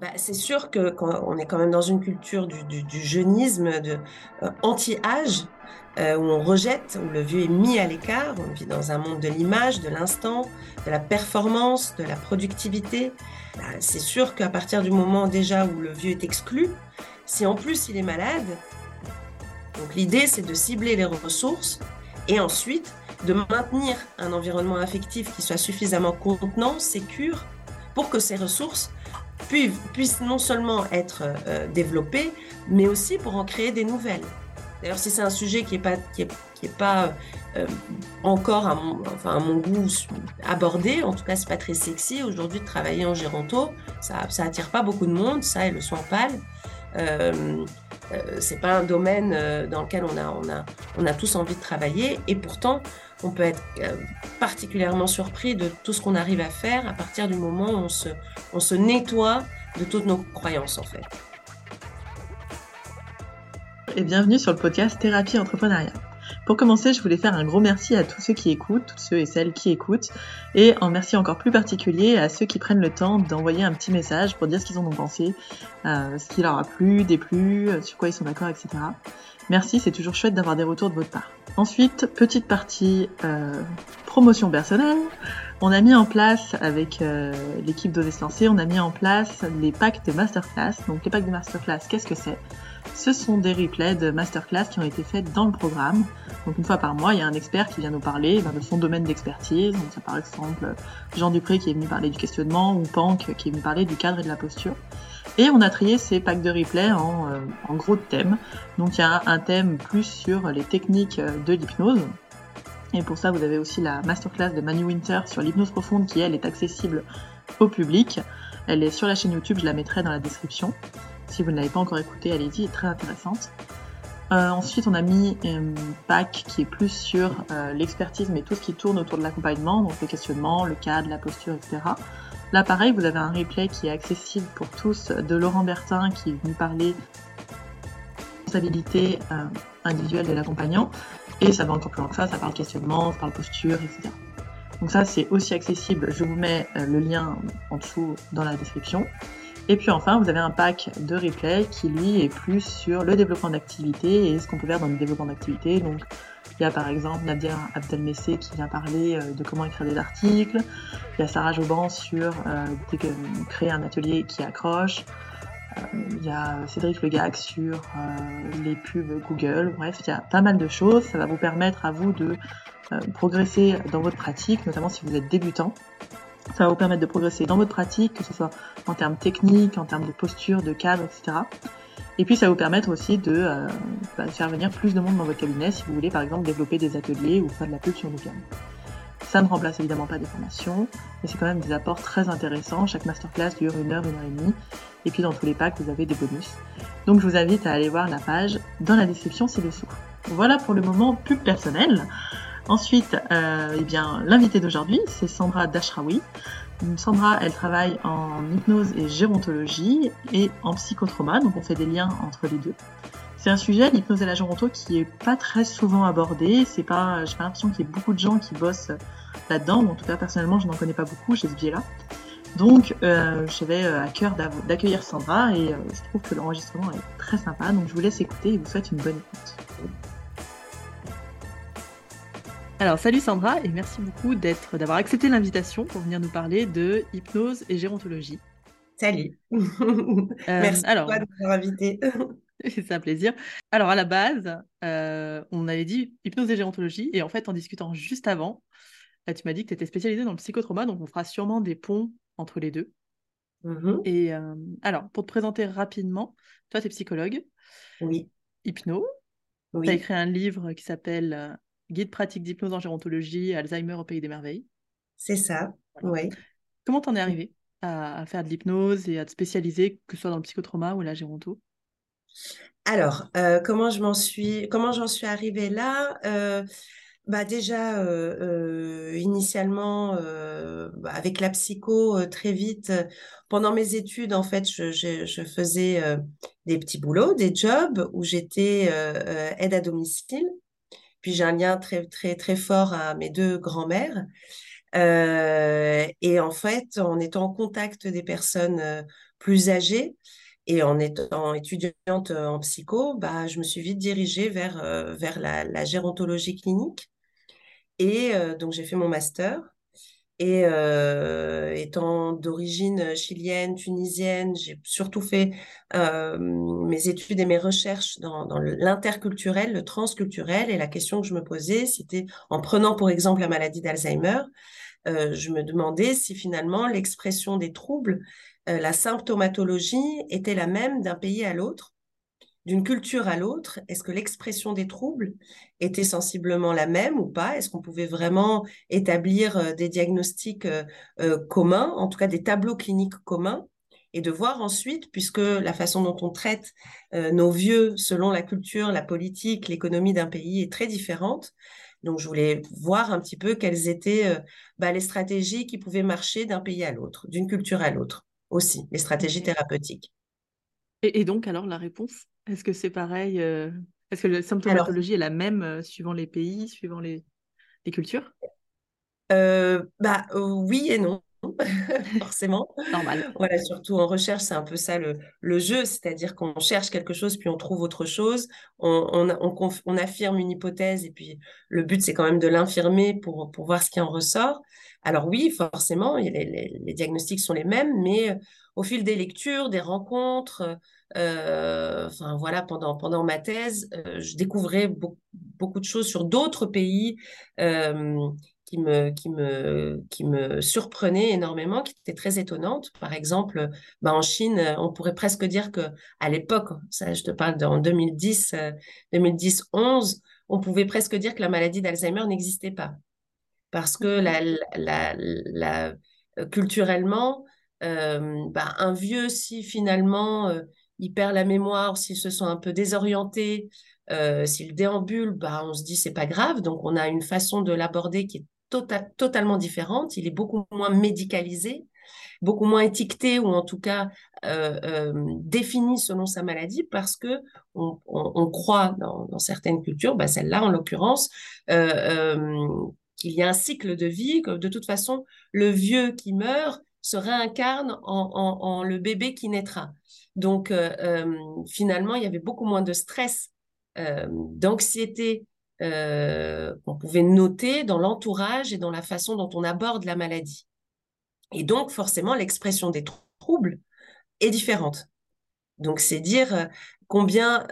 bah, c'est sûr que quand on est quand même dans une culture du, jeunisme, de euh, anti-âge, euh, où on rejette, où le vieux est mis à l'écart. On vit dans un monde de l'image, de l'instant, de la performance, de la productivité. Bah, c'est sûr qu'à partir du moment déjà où le vieux est exclu, si en plus il est malade, donc l'idée c'est de cibler les ressources et ensuite de maintenir un environnement affectif qui soit suffisamment contenant, sécure, pour que ces ressources puissent, non seulement être euh, développées, mais aussi pour en créer des nouvelles. D'ailleurs, si c'est un sujet qui n'est pas, qui pas euh, encore à mon, enfin, à mon goût abordé, en tout cas, c'est pas très sexy aujourd'hui de travailler en géronto. Ça, ça pas beaucoup de monde, ça et le soin pâle. Euh, euh, c'est pas un domaine euh, dans lequel on a, on, a, on a tous envie de travailler et pourtant on peut être particulièrement surpris de tout ce qu'on arrive à faire à partir du moment où on se, nettoie de toutes nos croyances en fait. Et bienvenue sur le podcast Thérapie Entrepreneuriat. Pour commencer, je voulais faire un gros merci à tous ceux qui écoutent, tous ceux et celles qui écoutent, et un merci encore plus particulier à ceux qui prennent le temps d'envoyer un petit message pour dire ce qu'ils en ont pensé, euh, ce qui leur a plu, déplu, euh, sur quoi ils sont d'accord, etc. Merci, c'est toujours chouette d'avoir des retours de votre part. Ensuite, petite partie euh, promotion personnelle. On a mis en place avec l'équipe d'Oser on a mis en place les packs de masterclass. Donc les packs de masterclass, qu'est-ce que c'est? Ce sont des replays de masterclass qui ont été faits dans le programme. Donc une fois par mois, il y a un expert qui vient nous parler ben, de son domaine d'expertise. Donc ça par exemple Jean Dupré qui est venu parler du questionnement ou Pank qui est venu parler du cadre et de la posture. Et on a trié ces packs de replay en, euh, en gros thèmes. Donc il y a un thème plus sur les techniques de l'hypnose. Et pour ça, vous avez aussi la masterclass de Manu Winter sur l'hypnose profonde qui, elle, est accessible au public. Elle est sur la chaîne YouTube, je la mettrai dans la description. Si vous ne l'avez pas encore écouté, allez-y, elle est très intéressante. Euh, ensuite, on a mis un pack qui est plus sur euh, l'expertise, mais tout ce qui tourne autour de l'accompagnement, donc le questionnement, le cadre, la posture, etc. Là, pareil, vous avez un replay qui est accessible pour tous de Laurent Bertin qui est venu parler responsabilité euh, individuelle de l'accompagnant. Et ça va encore plus loin que ça, ça parle questionnement, ça parle posture, etc. Donc ça, c'est aussi accessible. Je vous mets le lien en dessous dans la description. Et puis enfin, vous avez un pack de replay qui lui est plus sur le développement d'activité et ce qu'on peut faire dans le développement d'activité. Donc il y a par exemple Nadia Abdelmessé qui vient parler euh, de comment écrire des articles. Il y a Sarah Joban sur euh, créer un atelier qui accroche. Euh, il y a Cédric Legac sur les pubs Google. Bref, il y a pas mal de choses. Ça va vous permettre à vous de progresser dans votre pratique, notamment si vous êtes débutant. Ça va vous permettre de progresser dans votre pratique, que ce soit en termes techniques, en termes de posture, de cadre, etc. Et puis ça va vous permettre aussi de euh, bah, faire venir plus de monde dans votre cabinet si vous voulez par exemple développer des ateliers ou faire de la pub sur Google. Ça ne remplace évidemment pas des formations, mais c'est quand même des apports très intéressants. Chaque masterclass dure une heure, une heure et demie. Et puis dans tous les packs, vous avez des bonus. Donc je vous invite à aller voir la page dans la description ci-dessous. Voilà pour le moment pub personnel. Ensuite, euh, eh bien, l'invité d'aujourd'hui, c'est Sandra Dashraoui. Sandra, elle travaille en hypnose et gérontologie et en psychotrauma, donc on fait des liens entre les deux. C'est un sujet, l'hypnose et la géronto, qui est pas très souvent abordé. C'est pas, j'ai pas l'impression qu'il y ait beaucoup de gens qui bossent là-dedans, en tout cas personnellement, je n'en connais pas beaucoup, j'ai ce biais-là. Donc, euh, j'avais euh, à cœur d'accueillir Sandra et euh, je trouve que l'enregistrement est très sympa. Donc, je vous laisse écouter et vous souhaite une bonne écoute. Alors, salut Sandra et merci beaucoup d'être, d'avoir accepté l'invitation pour venir nous parler de hypnose et gérontologie. Salut. Euh, merci alors, de m'avoir invité. C'est un plaisir. Alors, à la base, euh, on avait dit hypnose et gérontologie et en fait, en discutant juste avant, tu m'as dit que tu étais spécialisée dans le psychotrauma, donc on fera sûrement des ponts entre les deux. Mm-hmm. Et euh, alors, pour te présenter rapidement, toi, tu es psychologue. Oui. Hypno. Oui. Tu as écrit un livre qui s'appelle guide pratique d'hypnose en gérontologie, Alzheimer au pays des merveilles. C'est ça, oui. Comment t'en es arrivé à, faire de l'hypnose et à te spécialiser, que ce soit dans le psychotrauma ou la géronto? Alors, euh, comment je m'en suis, comment j'en suis arrivée là? Euh, bah déjà, euh, initialement, bah, avec la psycho, très vite, pendant mes études, en fait, je, je faisais des petits boulots, des jobs où j'étais aide à domicile. Puis j'ai un lien très, très, très fort à mes deux grands-mères. et en fait, en étant en contact des personnes plus âgées et en étant étudiante en psycho, bah, je me suis vite dirigée vers, vers la, la gérontologie clinique. Et donc, j'ai fait mon master. Et euh, étant d'origine chilienne, tunisienne, j'ai surtout fait euh, mes études et mes recherches dans, l'interculturel, le transculturel. Et la question que je me posais, c'était en prenant pour exemple la maladie d'Alzheimer, euh, je me demandais si finalement l'expression des troubles, euh, la symptomatologie était la même d'un pays à l'autre d'une culture à l'autre, est-ce que l'expression des troubles était sensiblement la même ou pas? Est-ce qu'on pouvait vraiment établir euh, des diagnostics euh, euh, communs, en tout cas des tableaux cliniques communs? Et de voir ensuite, puisque la façon dont on traite nos vieux selon la culture, la politique, l'économie d'un pays est très différente. Donc, je voulais voir un petit peu quelles étaient bah, les stratégies qui pouvaient marcher d'un pays à l'autre, d'une culture à l'autre aussi, les stratégies thérapeutiques. Et, donc, alors, la réponse Est-ce que c'est pareil euh, Est-ce que la symptomatologie est la même euh, suivant les pays, suivant les, les cultures? Euh, Bah oui et non. forcément. Normal. Voilà, surtout en recherche, c'est un peu ça le, le jeu, c'est-à-dire qu'on cherche quelque chose, puis on trouve autre chose, on, on, on, affirme une hypothèse, et puis le but, c'est quand même de l'infirmer pour, pour voir ce qui en ressort. Alors oui, forcément, les, diagnostics sont les mêmes, mais au fil des lectures, des rencontres, euh, voilà, pendant, ma thèse, euh, je découvrais beaucoup de choses sur d'autres pays euh, qui, me, qui, surprenaient énormément, qui étaient très étonnantes. Par exemple, bah, en Chine, on pourrait presque dire que à l'époque, ça je te parle en 2010, 2010-11, on pouvait presque dire que la maladie d'Alzheimer n'existait pas. Parce que la, la, la, culturellement, bah, un vieux, si finalement il perd la mémoire, s'il se sent un peu désorienté, euh, s'il déambule, bah, on se dit c'est pas grave. Donc on a une façon de l'aborder qui est tota-, totalement différente. Il est beaucoup moins médicalisé, beaucoup moins étiqueté ou en tout cas euh, euh, défini selon sa maladie parce que on, croit dans, certaines cultures, bah, celle-là en l'occurrence, qu'il y a un cycle de vie, que de toute façon le vieux qui meurt se réincarne en le bébé qui naîtra. Donc, euh, euh, finalement, il y avait beaucoup moins de stress, euh, d'anxiété qu'on pouvait noter dans l'entourage et dans la façon dont on aborde la maladie. Et donc, forcément, l'expression des troubles est différente. Donc, c'est dire combien,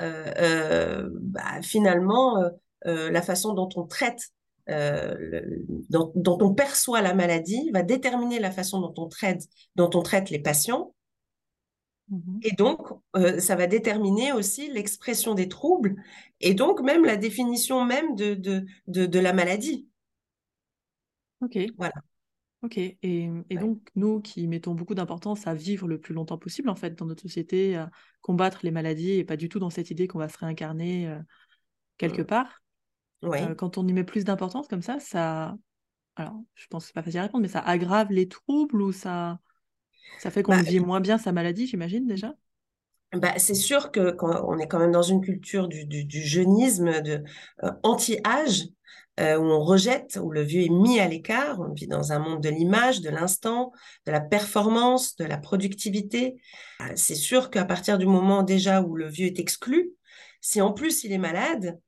bah, finalement, la façon dont on traite dont, dont, on perçoit la maladie va déterminer la façon dont on traite, dont on traite les patients Mmh et donc, euh, ça va déterminer aussi l'expression des troubles et donc même la définition même de, de, de, la maladie. Ok. Voilà. Ok. Et, et donc, nous qui mettons beaucoup d'importance à vivre le plus longtemps possible, en fait, dans notre société, à combattre les maladies et pas du tout dans cette idée qu'on va se réincarner euh, quelque mmh. part, euh, quand on y met plus d'importance comme ça, ça. Alors, je pense que c'est pas facile à répondre, mais ça aggrave les troubles ou ça ça fait qu'on bah, vit moins bien sa maladie, j'imagine déjà? Bah, c'est sûr que quand on est quand même dans une culture du, jeunisme, de euh, anti-âge, euh, où on rejette, où le vieux est mis à l'écart. On vit dans un monde de l'image, de l'instant, de la performance, de la productivité. C'est sûr qu'à partir du moment déjà où le vieux est exclu, si en plus il est malade,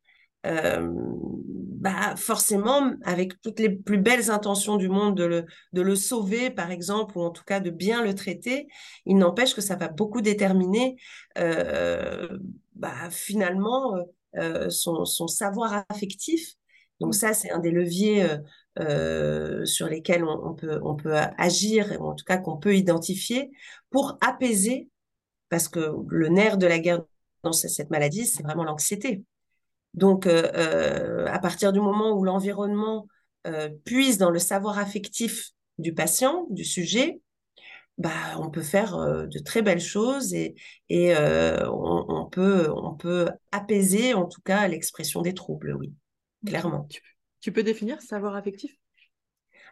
euh, bah forcément, avec toutes les plus belles intentions du monde de le, de le sauver, par exemple, ou en tout cas de bien le traiter, il n'empêche que ça va beaucoup déterminer euh, bah, finalement euh, son, son, savoir affectif. Donc ça, c'est un des leviers sur lesquels on, peut, on peut agir, ou en tout cas qu'on peut identifier, pour apaiser, parce que le nerf de la guerre dans cette maladie, c'est vraiment l'anxiété. Donc, euh, euh, à partir du moment où l'environnement euh, puise dans le savoir affectif du patient, du sujet, bah, on peut faire de très belles choses et, on, peut, on peut apaiser en tout cas l'expression des troubles, oui, clairement. Tu, peux définir savoir affectif?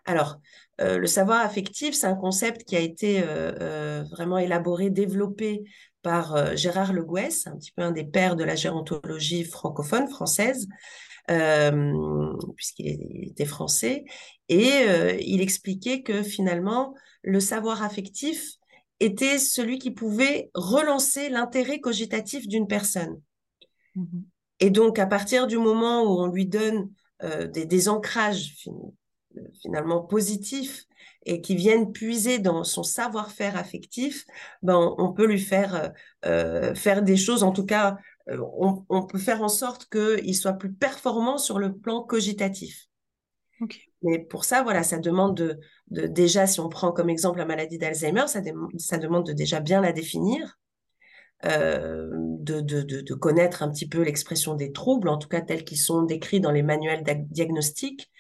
Alors, le savoir affectif, c'est un concept qui a été vraiment élaboré, développé par euh, Gérard Le Gouès, un petit peu un des pères de la gérontologie francophone française, puisqu'il était français, et il expliquait que finalement, le savoir affectif était celui qui pouvait relancer l'intérêt cogitatif d'une personne. Mmh et donc, à partir du moment où on lui donne des, des, ancrages finalement positifs et qui viennent puiser dans son savoir-faire affectif, ben, on peut lui faire euh, faire des choses, en tout cas, euh, on, peut faire en sorte qu'il soit plus performant sur le plan cogitatif. Mais pour ça, voilà, ça demande de, déjà, si on prend comme exemple la maladie d'Alzheimer, ça, ça, demande de déjà bien la définir, euh, de, de, connaître un petit peu l'expression des troubles, en tout cas tels qu'ils sont décrits dans les manuels diagnostiques,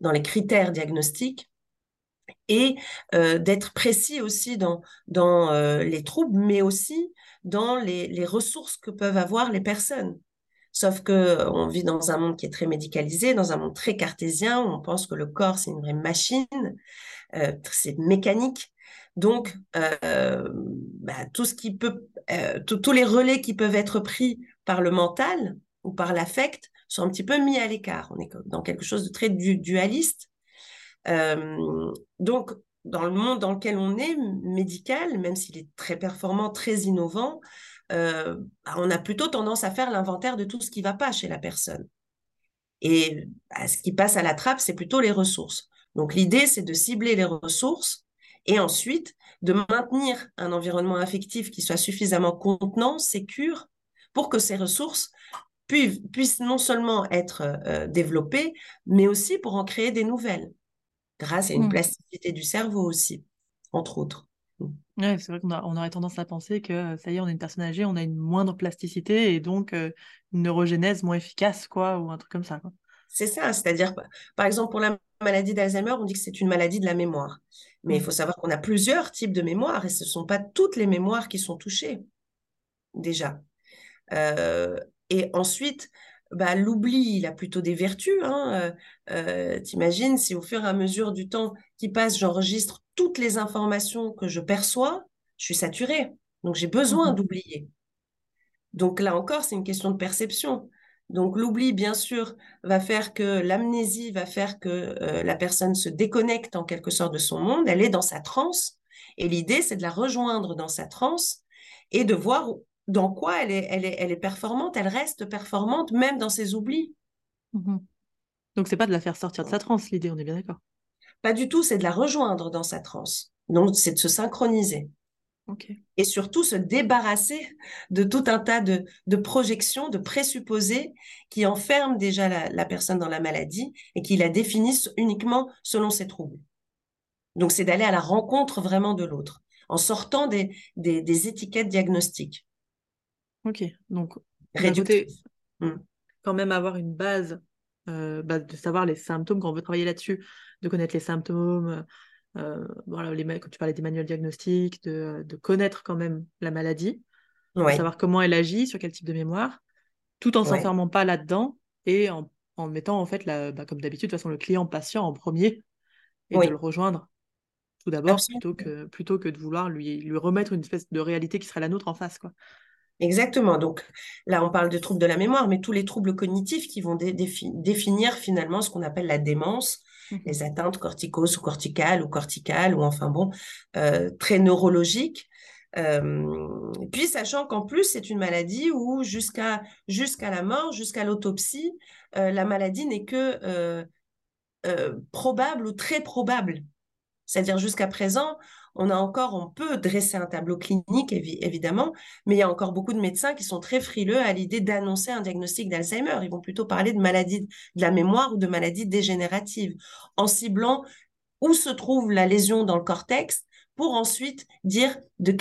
dans les critères diagnostiques, et euh, d'être précis aussi dans, dans euh, les troubles, mais aussi dans les, les, ressources que peuvent avoir les personnes. Sauf que euh, on vit dans un monde qui est très médicalisé, dans un monde très cartésien, où on pense que le corps c'est une vraie machine, c'est mécanique. Donc, bah, tout ce qui peut, tous les relais qui peuvent être pris par le mental ou par l'affect sont un petit peu mis à l'écart. On est dans quelque chose de très dualiste donc, dans le monde dans lequel on est, médical, même s'il est très performant, très innovant, euh, bah, on a plutôt tendance à faire l'inventaire de tout ce qui ne va pas chez la personne. Et bah, ce qui passe à la trappe, c'est plutôt les ressources. Donc l'idée, c'est de cibler les ressources et ensuite de maintenir un environnement affectif qui soit suffisamment contenant, sécure, pour que ces ressources puissent, non seulement être euh, développées, mais aussi pour en créer des nouvelles grâce à une mmh. plasticité du cerveau aussi, entre autres. Mmh. Ouais, c'est vrai qu'on on aurait tendance à penser que ça y est, on est une personne âgée, on a une moindre plasticité et donc euh, une neurogénèse moins efficace, quoi, ou un truc comme ça. C'est ça, c'est-à-dire, par exemple, pour la maladie d'Alzheimer, on dit que c'est une maladie de la mémoire. Mais il mmh. faut savoir qu'on a plusieurs types de mémoire et ce ne sont pas toutes les mémoires qui sont touchées, déjà. Euh, et ensuite, bah, l'oubli, il a plutôt des vertus. Hein. Euh, euh, T'imagines si au fur et à mesure du temps qui passe, j'enregistre toutes les informations que je perçois, je suis saturée. Donc j'ai besoin mmh d'oublier. Donc là encore, c'est une question de perception. Donc l'oubli, bien sûr, va faire que l'amnésie va faire que euh, la personne se déconnecte en quelque sorte de son monde. Elle est dans sa transe. Et l'idée, c'est de la rejoindre dans sa transe et de voir dans quoi elle est, elle est, elle est performante, elle reste performante même dans ses oublis. Mmh Donc c'est pas de la faire sortir de sa transe l'idée, on est bien d'accord. Pas du tout, c'est de la rejoindre dans sa transe. Donc c'est de se synchroniser. Et surtout se débarrasser de tout un tas de, de projections, de présupposés qui enferment déjà la, la, personne dans la maladie et qui la définissent uniquement selon ses troubles. Donc c'est d'aller à la rencontre vraiment de l'autre en sortant des, des, des étiquettes diagnostiques. Ok, donc mmh. quand même avoir une base, euh, bah, de savoir les symptômes quand on veut travailler là-dessus, de connaître les symptômes, euh, voilà, les, quand tu parlais des manuels diagnostiques, de, de connaître quand même la maladie, de savoir comment elle agit, sur quel type de mémoire, tout en s'enfermant pas là-dedans et en, en, mettant en fait, la, bah, comme d'habitude, de toute façon, le client patient en premier et de le rejoindre tout d'abord plutôt que, plutôt que de vouloir lui, lui remettre une espèce de réalité qui serait la nôtre en face. Quoi. Exactement. Donc là, on parle de troubles de la mémoire, mais tous les troubles cognitifs qui vont définir finalement ce qu'on appelle la démence, mmh les atteintes corticos ou corticales ou corticales, ou enfin bon, euh, très neurologiques. Euh, puis sachant qu'en plus, c'est une maladie où jusqu'à jusqu'à la mort, jusqu'à l'autopsie, euh, la maladie n'est que probable ou très probable. C'est-à-dire jusqu'à présent, on a encore, on peut dresser un tableau clinique, évidemment, mais il y a encore beaucoup de médecins qui sont très frileux à l'idée d'annoncer un diagnostic d'Alzheimer. Ils vont plutôt parler de maladie de la mémoire ou de maladie dégénérative, en ciblant où se trouve la lésion dans le cortex, pour ensuite dire de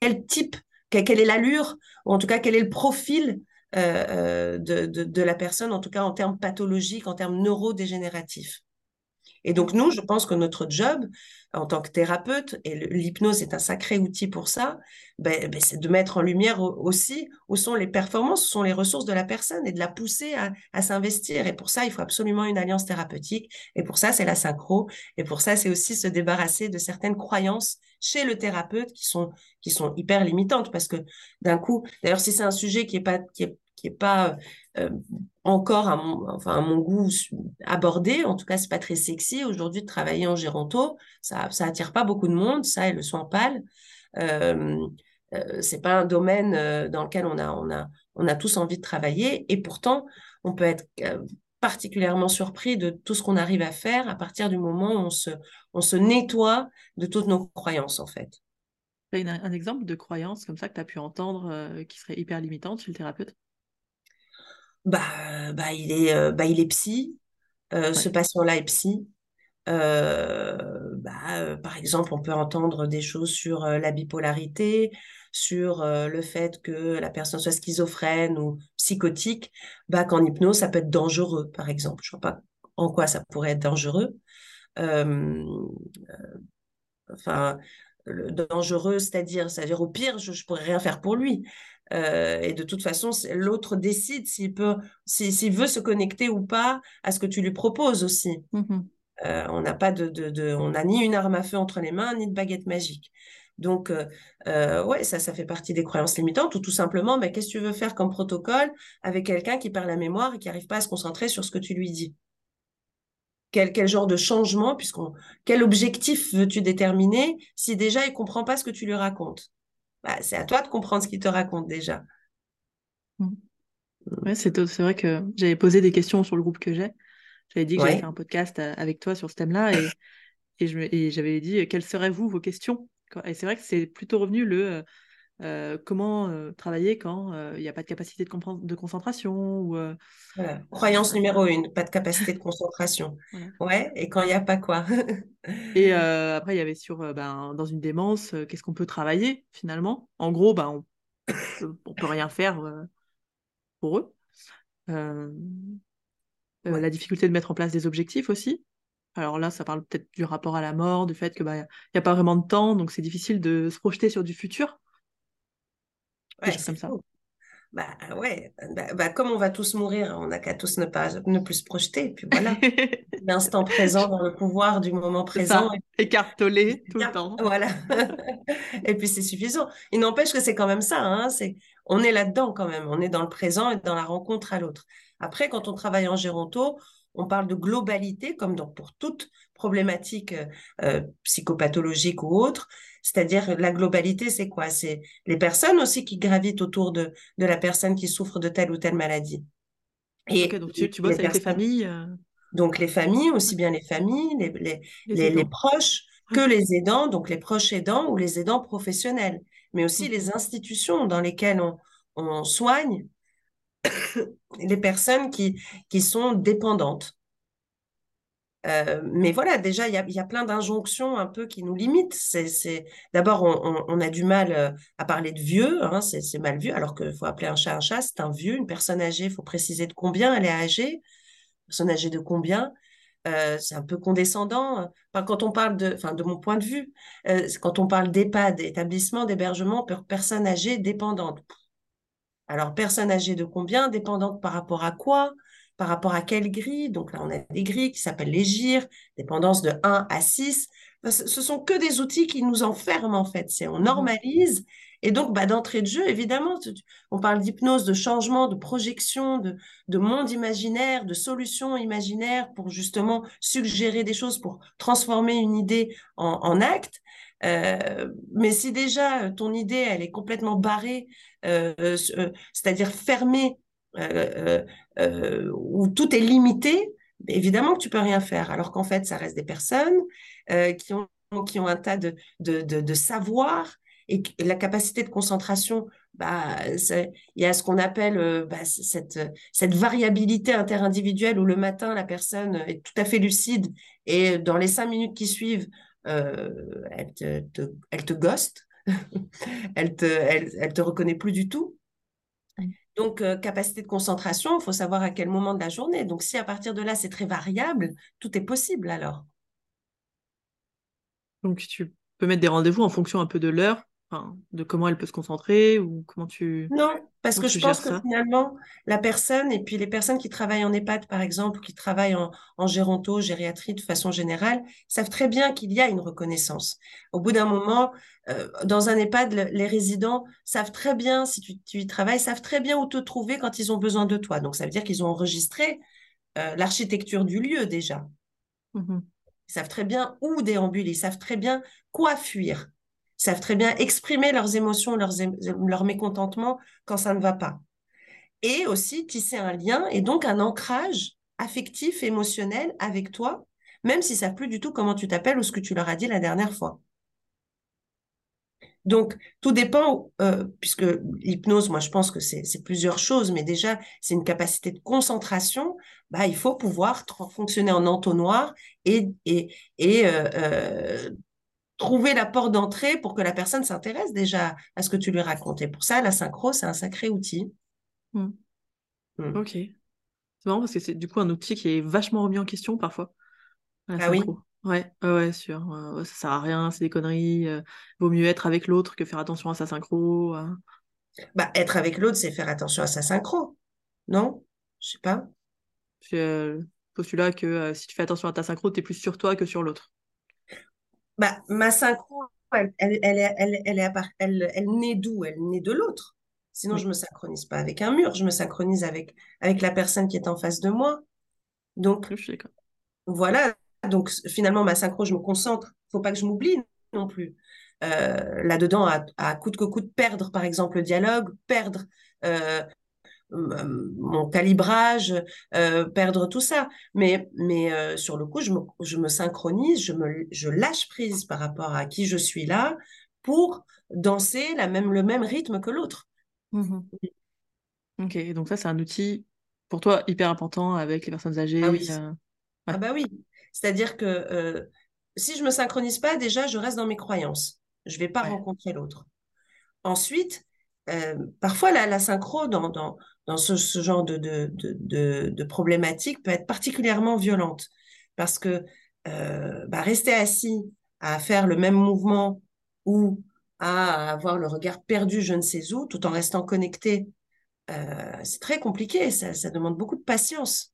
quel type, quelle est l'allure, ou en tout cas quel est le profil euh, euh, de, de, la personne, en tout cas en termes pathologiques, en termes neurodégénératifs. Et donc, nous, je pense que notre job en tant que thérapeute, et l'hypnose est un sacré outil pour ça, ben, ben, c'est de mettre en lumière aussi où sont les performances, où sont les ressources de la personne et de la pousser à, s'investir. Et pour ça, il faut absolument une alliance thérapeutique. Et pour ça, c'est la synchro. Et pour ça, c'est aussi se débarrasser de certaines croyances chez le thérapeute qui sont, qui sont hyper limitantes. Parce que d'un coup, d'ailleurs, si c'est un sujet qui est pas, qui est, qui est pas euh, encore à mon, goût abordé. En tout cas, c'est pas très sexy aujourd'hui de travailler en géronto. Ça, ça attire pas beaucoup de monde, ça et le soin pâle. Euh, euh, c'est pas un domaine euh, dans lequel on a, on a, on a tous envie de travailler. Et pourtant, on peut être euh, particulièrement surpris de tout ce qu'on arrive à faire à partir du moment où on se, on se nettoie de toutes nos croyances, en fait. Un exemple de croyance comme ça que tu as pu entendre qui serait hyper limitante chez le thérapeute? Bah, bah, il est, bah, il est psy. Ce patient-là est psy. bah, par exemple, on peut entendre des choses sur la bipolarité, sur le fait que la personne soit schizophrène ou psychotique, bah, qu'en hypnose, ça peut être dangereux, par exemple. Je ne vois pas en quoi ça pourrait être dangereux. enfin, le dangereux, c'est-à-dire, c'est-à-dire au pire, je, ne pourrais rien faire pour lui. Et de toute façon, l'autre décide s'il peut, s'il veut se connecter ou pas à ce que tu lui proposes aussi. Mmh on n'a pas de, de, on n'a ni une arme à feu entre les mains, ni de baguette magique. Donc, euh, ouais, ça, ça fait partie des croyances limitantes, ou tout simplement, mais qu'est-ce que tu veux faire comme protocole avec quelqu'un qui perd la mémoire et qui n'arrive pas à se concentrer sur ce que tu lui dis? Quel, quel, genre de changement, puisqu'on, quel objectif veux-tu déterminer si déjà il comprend pas ce que tu lui racontes? Bah, C'est à toi de comprendre ce qu'il te raconte déjà. Mmh. Ouais, c'est, vrai que j'avais posé des questions sur le groupe que j'ai. J'avais dit que j'allais faire un podcast euh, avec toi sur ce thème-là et, et, j'avais dit quelles seraient vous vos questions? Et c'est vrai que c'est plutôt revenu le euh, euh, comment euh, travailler quand il n'y a pas de capacité de, de concentration ou, Croyance numéro une, pas de capacité de concentration. Ouais, et quand il n'y a pas quoi. et après, il y avait sur ben, dans une démence, qu'est-ce qu'on peut travailler finalement? En gros, ben, on ne peut rien faire pour eux. La difficulté de mettre en place des objectifs aussi. Alors là, ça parle peut-être du rapport à la mort, du fait qu'il bah, n'y a pas vraiment de temps, donc c'est difficile de se projeter sur du futur. Ouais, c'est comme ça. Bah ouais, bah, bah, comme on va tous mourir, on n'a qu'à tous ne pas ne plus se projeter. Puis voilà, l'instant présent dans le pouvoir du moment présent. Écartelé tout le temps. Voilà. et puis c'est suffisant. Il n'empêche que c'est quand même ça. Hein, c'est on est là-dedans quand même. On est dans le présent et dans la rencontre à l'autre. Après, quand on travaille en géronto, on parle de globalité, comme donc pour toute problématique euh, euh, psychopathologique ou autre. C'est-à-dire, la globalité, c'est quoi? C'est les personnes aussi qui gravitent autour de, de la personne qui souffre de telle ou telle maladie. Et donc tu, tu bosses avec les familles euh. Donc les familles, aussi bien les familles, les, les, les, proches, que les aidants, donc les proches aidants ou les aidants professionnels, mais aussi les institutions dans lesquelles on, on soigne les personnes qui, qui sont dépendantes. Euh, mais voilà, déjà, il y a, y a, plein d'injonctions un peu qui nous limitent. C'est, D'abord, on, a du mal euh, à parler de vieux, hein, c'est, mal vu, alors qu'il faut appeler un chat un chat, c'est un vieux, une personne âgée, il faut préciser de combien elle est âgée. Personne âgée de combien euh, c'est un peu condescendant. Quand on parle de, enfin, de mon point de vue, quand on parle d'EHPAD, établissement d'hébergement pour personnes âgées dépendantes, alors, personne âgée de combien Dépendante par rapport à quoi Par rapport à quelle grille Donc là, on a des grilles qui s'appellent les GIR, dépendance de 1 à 6. Ce sont que des outils qui nous enferment, en fait. C'est on mmh normalise. Et donc, bah, d'entrée de jeu, évidemment, on parle d'hypnose, de changement, de projection, de, de monde imaginaire, de solutions imaginaires pour justement suggérer des choses, pour transformer une idée en, en acte. Euh, mais si déjà ton idée, elle est complètement barrée euh, euh, c'est-à-dire fermé, euh, où tout est limité, évidemment que tu peux rien faire. Alors qu'en fait, ça reste des personnes qui, ont, un tas de, de, de, savoir et la capacité de concentration, bah, il y a ce qu'on appelle bah, cette, variabilité interindividuelle où le matin, la personne est tout à fait lucide et dans les cinq minutes qui suivent, elle, te, te. elle te, elle, te reconnaît plus du tout. Donc, euh, capacité de concentration, il faut savoir à quel moment de la journée. Donc, si à partir de là, c'est très variable, tout est possible alors. Donc, tu peux mettre des rendez-vous en fonction un peu de l'heure de comment elle peut se concentrer ou comment tu non parce que je pense que finalement la personne et puis les personnes qui travaillent en EHPAD par exemple ou qui travaillent en, en géronto gériatrie de façon générale savent très bien qu'il y a une reconnaissance. Au bout d'un moment euh, dans un EHPAD les résidents savent très bien si tu, tu, y travailles savent très bien où te trouver quand ils ont besoin de toi. Donc ça veut dire qu'ils ont enregistré euh, l'architecture du lieu déjà. Mmh ils savent très bien où déambuler, ils savent très bien quoi fuir, savent très bien exprimer leurs émotions, leurs, leur mécontentement quand ça ne va pas. Et aussi tisser un lien et donc un ancrage affectif, émotionnel avec toi, même s'ils ne savent plus du tout comment tu t'appelles ou ce que tu leur as dit la dernière fois. Donc, tout dépend, euh, puisque l'hypnose, moi, je pense que c'est plusieurs choses, mais déjà, c'est une capacité de concentration. Bah, il faut pouvoir fonctionner en entonnoir et, et, euh, euh, trouver la porte d'entrée pour que la personne s'intéresse déjà à ce que tu lui racontes. Et pour ça, la synchro, c'est un sacré outil. Mmh. Mmh. Ok. C'est marrant parce que c'est du coup un outil qui est vachement remis en question parfois. ah oui. Ouais, ouais, sûr. ça sert à rien, c'est des conneries. Euh, vaut mieux être avec l'autre que faire attention à sa synchro. Hein. Bah, être avec l'autre, c'est faire attention à sa synchro. Non? Je sais pas. C'est euh, postulat que euh, si tu fais attention à ta synchro, tu es plus sur toi que sur l'autre. Bah, ma synchro, elle, elle, elle, elle, est elle, elle naît d'où? Elle naît de l'autre. Sinon, je me synchronise pas avec un mur, je me synchronise avec, avec la personne qui est en face de moi. Donc, voilà, donc finalement, ma synchro, je me concentre. faut pas que je m'oublie non plus. Euh, là-dedans, à, à de coup de perdre, par exemple, le dialogue, perdre euh, mon calibrage, euh, perdre tout ça. Mais, mais sur le coup, je me, je me synchronise, je, me, je lâche prise par rapport à qui je suis là pour danser la même, le même rythme que l'autre. Mmh ok, donc ça, c'est un outil pour toi hyper important avec les personnes âgées. Ah oui. Ah bah oui, c'est-à-dire que euh, si je me synchronise pas, déjà, je reste dans mes croyances. Je vais pas rencontrer l'autre. Ensuite, euh, parfois, la, synchro dans, dans, ce, genre de, de, de, problématique peut être particulièrement violente parce que euh, bah, rester assis à faire le même mouvement ou à avoir le regard perdu je ne sais où tout en restant connecté, euh, c'est très compliqué, ça, ça demande beaucoup de patience.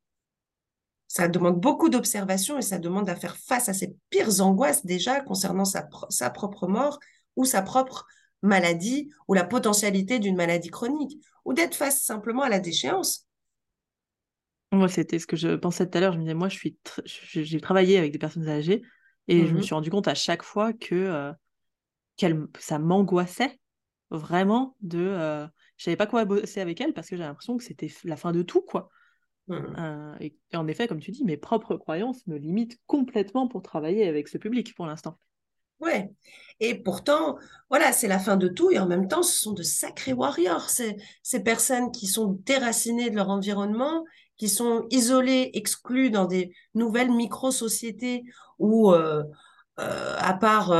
Ça demande beaucoup d'observation et ça demande à faire face à ses pires angoisses déjà concernant sa, sa propre mort ou sa propre maladie ou la potentialité d'une maladie chronique ou d'être face simplement à la déchéance. Moi, c'était ce que je pensais tout à l'heure. Je me disais, moi, je suis j'ai travaillé avec des personnes âgées et je me mmh suis rendu compte à chaque fois que euh, ça m'angoissait vraiment de. Euh, je savais pas quoi bosser avec elle parce que j'ai l'impression que c'était la fin de tout, quoi. Mmh. Euh, et, en effet, comme tu dis, mes propres croyances me limitent complètement pour travailler avec ce public pour l'instant. Ouais. Et pourtant, voilà, c'est la fin de tout. Et en même temps, ce sont de sacrés warriors. Ces, ces personnes qui sont déracinées de leur environnement, qui sont isolées, exclues dans des nouvelles micro-sociétés où, euh, euh, à part,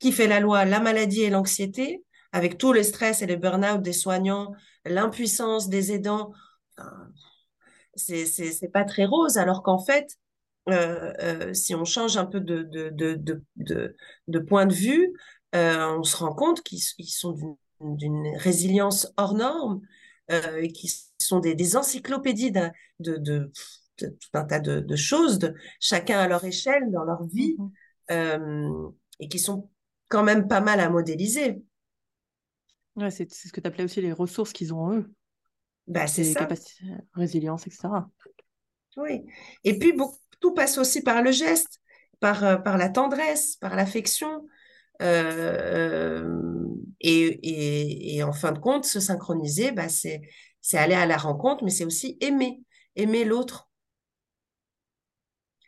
qui fait la loi, la maladie et l'anxiété, avec tout le stress et le burn-out des soignants, l'impuissance des aidants, c'est pas très rose, alors qu'en fait, euh, euh, si on change un peu de, de, de, de, de point de vue, euh, on se rend compte qu'ils sont d'une résilience hors norme, et qui sont des, des encyclopédies de, de, tout un tas de, choses, de, chacun à leur échelle, dans leur vie, mmh et qui sont quand même pas mal à modéliser. Ouais, c'est ce que tu appelais aussi les ressources qu'ils ont en eux. Bah, c'est ça. résilience, etc. Oui. Et puis, tout passe aussi par le geste, par, euh, par la tendresse, par l'affection. Euh, et, et, en fin de compte, se synchroniser, bah, c'est aller à la rencontre, mais c'est aussi aimer, aimer l'autre.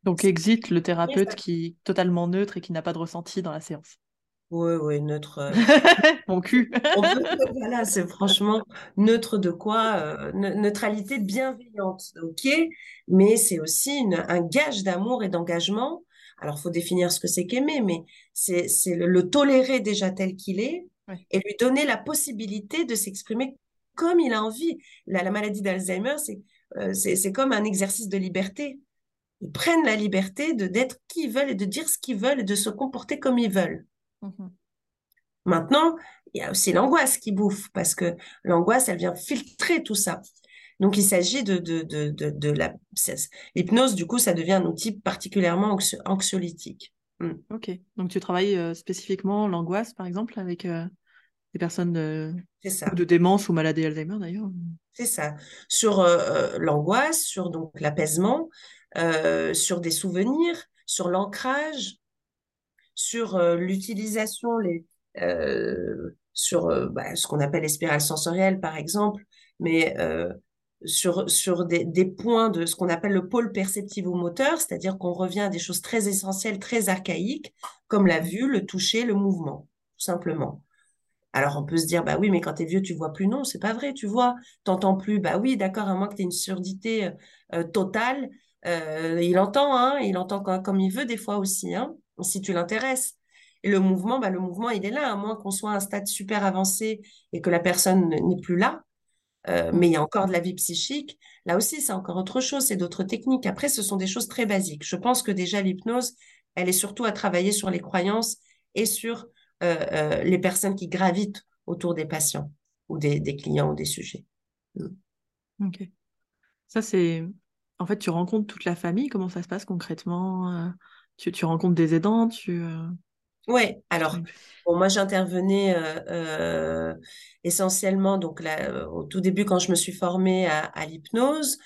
Donc, exit le thérapeute qui est totalement neutre et qui n'a pas de ressenti dans la séance. Oui, oui, neutre. Euh, Mon cul. voilà, c'est franchement neutre de quoi euh, Neutralité bienveillante, ok? Mais c'est aussi une, un gage d'amour et d'engagement. Alors, il faut définir ce que c'est qu'aimer, mais c'est le, tolérer déjà tel qu'il est et lui donner la possibilité de s'exprimer comme il a envie. La, la maladie d'Alzheimer, euh, c'est comme un exercice de liberté. Ils prennent la liberté de d'être qui ils veulent et de dire ce qu'ils veulent et de se comporter comme ils veulent. Mmh Maintenant, il y a aussi l'angoisse qui bouffe, parce que l'angoisse, elle vient filtrer tout ça. Donc, il s'agit de, de, de, de, la... L'hypnose, du coup, ça devient un outil particulièrement anxiolytique. Hmm. Ok. Donc, tu travailles euh, spécifiquement l'angoisse, par exemple, avec euh, des personnes de... de démence ou maladie Alzheimer, d'ailleurs C'est ça. Sur euh, l'angoisse, sur donc l'apaisement, sur des souvenirs, sur l'ancrage, sur l'utilisation, les, sur bah, ce qu'on appelle les spirales sensorielles, par exemple, mais sur, sur des, points de ce qu'on appelle le pôle perceptivo-moteur, c'est-à-dire qu'on revient à des choses très essentielles, très archaïques, comme la vue, le toucher, le mouvement, tout simplement. Alors on peut se dire, bah oui, mais quand tu es vieux, tu vois plus. Non, c'est pas vrai, tu vois, t'entends plus. Bah oui, d'accord, à moins que tu aies une surdité euh, totale. Euh, il entend, hein, il entend comme, il veut des fois aussi, hein, si tu l'intéresses. Et le mouvement, bah, le mouvement, il est là, à moins qu'on soit à un stade super avancé et que la personne n'est plus là. Euh, mais il y a encore de la vie psychique. Là aussi, c'est encore autre chose, c'est d'autres techniques. Après, ce sont des choses très basiques. Je pense que déjà, l'hypnose, elle est surtout à travailler sur les croyances et sur euh, euh, les personnes qui gravitent autour des patients ou des, clients ou des sujets. Mm. Ok. Ça, c'est. En fait, tu rencontres toute la famille. Comment ça se passe concrètement tu, tu, rencontres des aidants tu, Oui, alors, moi, j'intervenais euh, essentiellement, donc là, au tout début, quand je me suis formée à, l'hypnose,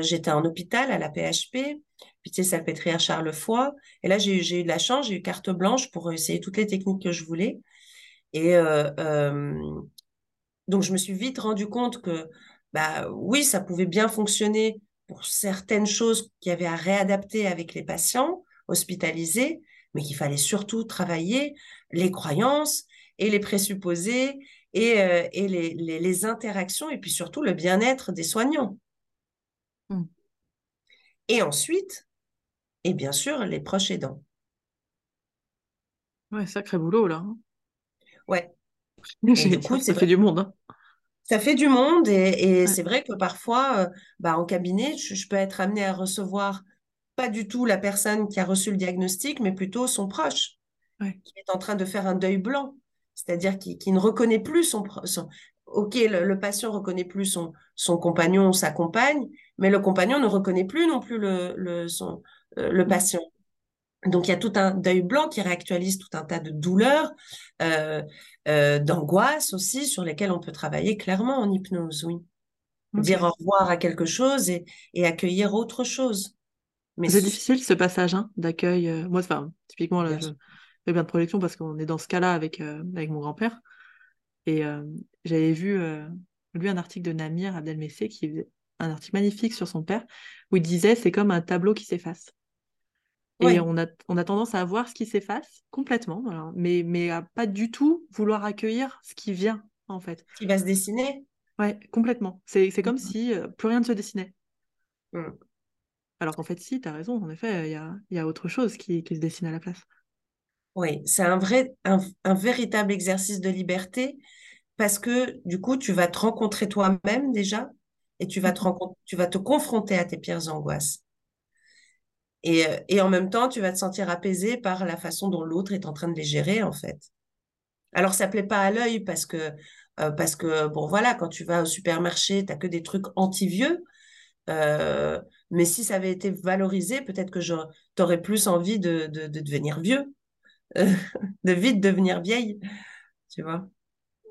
j'étais en hôpital à la PHP, Pitié Salpêtrière Charles Foy. Et là, j'ai eu, eu de la chance, j'ai eu carte blanche pour essayer toutes les techniques que je voulais. Et donc, je me suis vite rendu compte que, bah, oui, ça pouvait bien fonctionner pour certaines choses qu'il y avait à réadapter avec les patients hospitalisés, mais qu'il fallait surtout travailler les croyances et les présupposés et, et les, les, interactions et puis surtout le bien-être des soignants. Mmh. Et ensuite, et bien sûr, les proches aidants. Ouais, sacré boulot là. Hein. Ouais. du coup, ça fait du monde. Hein. Ça fait du monde et, c'est vrai que parfois, euh, bah, en cabinet, je, peux être amenée à recevoir pas du tout la personne qui a reçu le diagnostic, mais plutôt son proche, qui est en train de faire un deuil blanc, c'est-à-dire qui, ne reconnaît plus son, son ok, le, patient reconnaît plus son, son compagnon ou sa compagne, mais le compagnon ne reconnaît plus non plus le, le, son, euh, le patient. Donc, il y a tout un deuil blanc qui réactualise tout un tas de douleurs, euh, euh, d'angoisses aussi, sur lesquelles on peut travailler clairement en hypnose, oui. Dire au revoir à quelque chose et, et accueillir autre chose. Mais c'est difficile ce passage hein, d'accueil. moi, enfin, typiquement, là, je fais bien de projection parce qu'on est dans ce cas-là avec, avec mon grand-père. Et j'avais vu, lu un article de Namir Abdelmessé qui faisait un article magnifique sur son père où il disait c'est comme un tableau qui s'efface. Et on, a, on a tendance à voir ce qui s'efface complètement, mais, mais à pas du tout vouloir accueillir ce qui vient, en fait. Qui va se dessiner Ouais, complètement. C'est comme si euh, plus rien ne se dessinait. Mm. Alors qu'en fait, si, tu as raison, en effet, il y a, y a, autre chose qui, qui, se dessine à la place. Oui, c'est un vrai, un, un, véritable exercice de liberté parce que du coup, tu vas te rencontrer toi-même déjà et tu vas te, mm-hmm. tu vas te confronter à tes pires angoisses. Euh, et, en même temps, tu vas te sentir apaisé par la façon dont l'autre est en train de les gérer, en fait. Alors, ça plaît pas à l'œil parce que, euh, parce que, bon, voilà, quand tu vas au supermarché, tu n'as que des trucs anti-vieux. Euh, mais si ça avait été valorisé, peut-être que tu aurais plus envie de, de, devenir vieux, de vite devenir vieille, tu vois.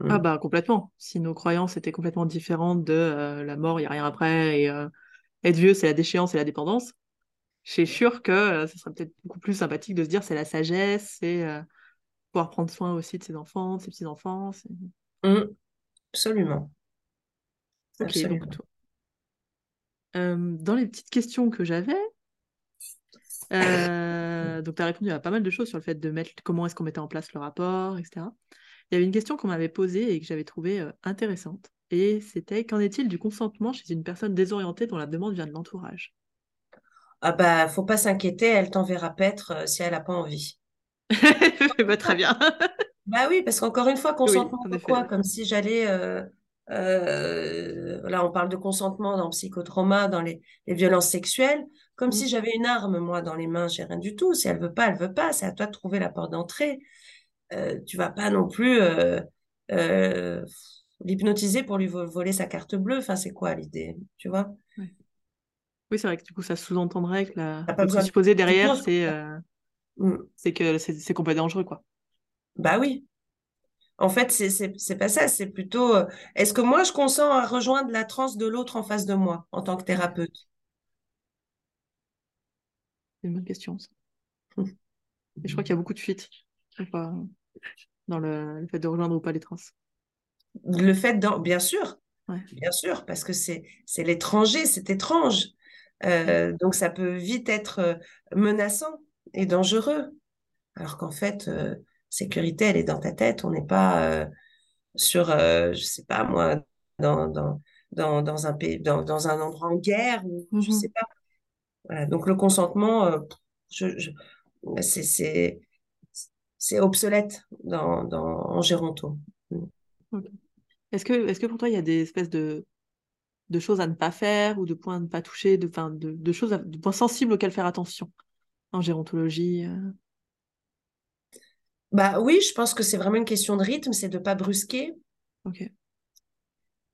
Ah mm. bah complètement. Si nos croyances étaient complètement différentes de la mort, il n'y a rien après, et être vieux, c'est la déchéance et la dépendance, je suis sûre que euh, ce serait peut-être beaucoup plus sympathique de se dire c'est la sagesse, c'est euh, pouvoir prendre soin aussi de ses enfants, de ses petits-enfants. Mmh. Absolument. Ok, donc euh, dans les petites questions que j'avais, donc tu as répondu à pas mal de choses sur le fait de mettre comment est-ce qu'on mettait en place le rapport, etc. Il y avait une question qu'on m'avait posée et que j'avais trouvée intéressante. Et c'était qu'en est-il du consentement chez une personne désorientée dont la demande vient de l'entourage? Ah bah, faut pas s'inquiéter, elle t'enverra paître euh, si elle n'a pas envie. bah, très bien. bah oui, parce qu'encore une fois, consentement quoi? Comme si j'allais. Euh, euh, là, on parle de consentement dans le psychotrauma, dans les, violences sexuelles, comme mm. si j'avais une arme, moi, dans les mains. J'ai rien du tout. Si elle veut pas, elle veut pas. C'est à toi de trouver la porte d'entrée. euh, tu vas pas non plus l'hypnotiser pour lui voler sa carte bleue. Enfin, c'est quoi l'idée, tu vois? Oui, c'est vrai que du coup, ça sous-entendrait que la... présupposé derrière, c'est mm. c'est que c'est complètement dangereux, quoi. Bah oui. En fait, c'est pas ça, c'est plutôt est-ce que moi je consens à rejoindre la transe de l'autre en face de moi en tant que thérapeute? C'est une bonne question. Ça. Et je crois qu'il y a beaucoup de fuites dans le, fait de rejoindre ou pas les trans. Le fait, dans, bien sûr, bien sûr, parce que c'est l'étranger, c'est étrange. Euh, donc ça peut vite être euh, menaçant et dangereux. Alors qu'en fait, euh, sécurité, elle est dans ta tête. On n'est pas sur, je sais pas moi, dans, dans, dans, dans un pays, dans, dans, un endroit en guerre ou je mm-hmm. sais pas. Voilà. Donc le consentement, je, je c'est obsolète dans, dans, en géronto. Est-ce que, est que pour toi, il y a des espèces de, de choses à ne pas faire ou de points à ne pas toucher, de, de, de choses, de points sensibles auxquels faire attention en gérontologie euh? Bah oui, je pense que c'est vraiment une question de rythme, c'est de ne pas brusquer.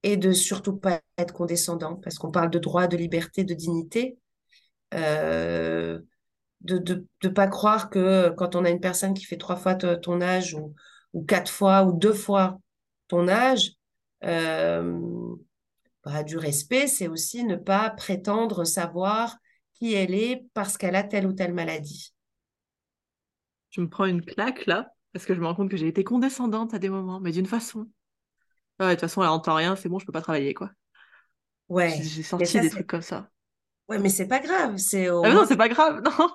Et de surtout pas être condescendant, parce qu'on parle de droit, de liberté, de dignité. Euh, de ne pas croire que quand on a une personne qui fait trois fois ton âge ou, ou quatre fois ou deux fois ton âge, euh, bah, du respect, c'est aussi ne pas prétendre savoir qui elle est parce qu'elle a telle ou telle maladie. Je me prends une claque là, parce que je me rends compte que j'ai été condescendante à des moments, mais d'une façon. de toute façon, elle n'entend rien, c'est bon, je peux pas travailler, quoi. Ouais. J'ai sorti des trucs comme ça. Ouais, mais c'est pas grave. C'est ah non, c'est pas grave. Non.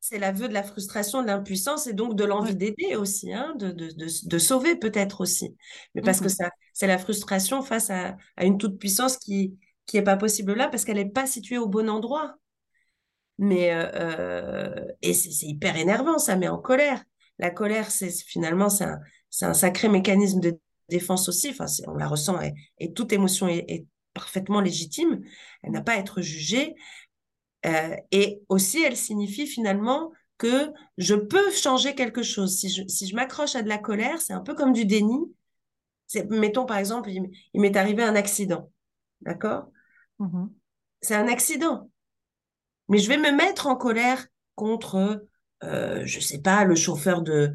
c'est l'aveu de la frustration, de l'impuissance et donc de l'envie d'aider aussi, hein, de, de, de, sauver peut-être aussi. Mais parce que mmh ça, c'est la frustration face à, à une toute puissance qui qui est pas possible là parce qu'elle n'est pas située au bon endroit. Mais euh, euh et c'est hyper énervant, ça met en colère. La colère, c'est finalement c'est un, un sacré mécanisme de défense aussi. Enfin, on la ressent et, et toute émotion est, est parfaitement légitime, elle n'a pas à être jugée. Euh, et aussi, elle signifie finalement que je peux changer quelque chose. Si je, si je m'accroche à de la colère, c'est un peu comme du déni. Mettons par exemple, il, m'est arrivé un accident. D'accord? Mmh C'est un accident. Mais je vais me mettre en colère contre, euh, je sais pas, le chauffeur de,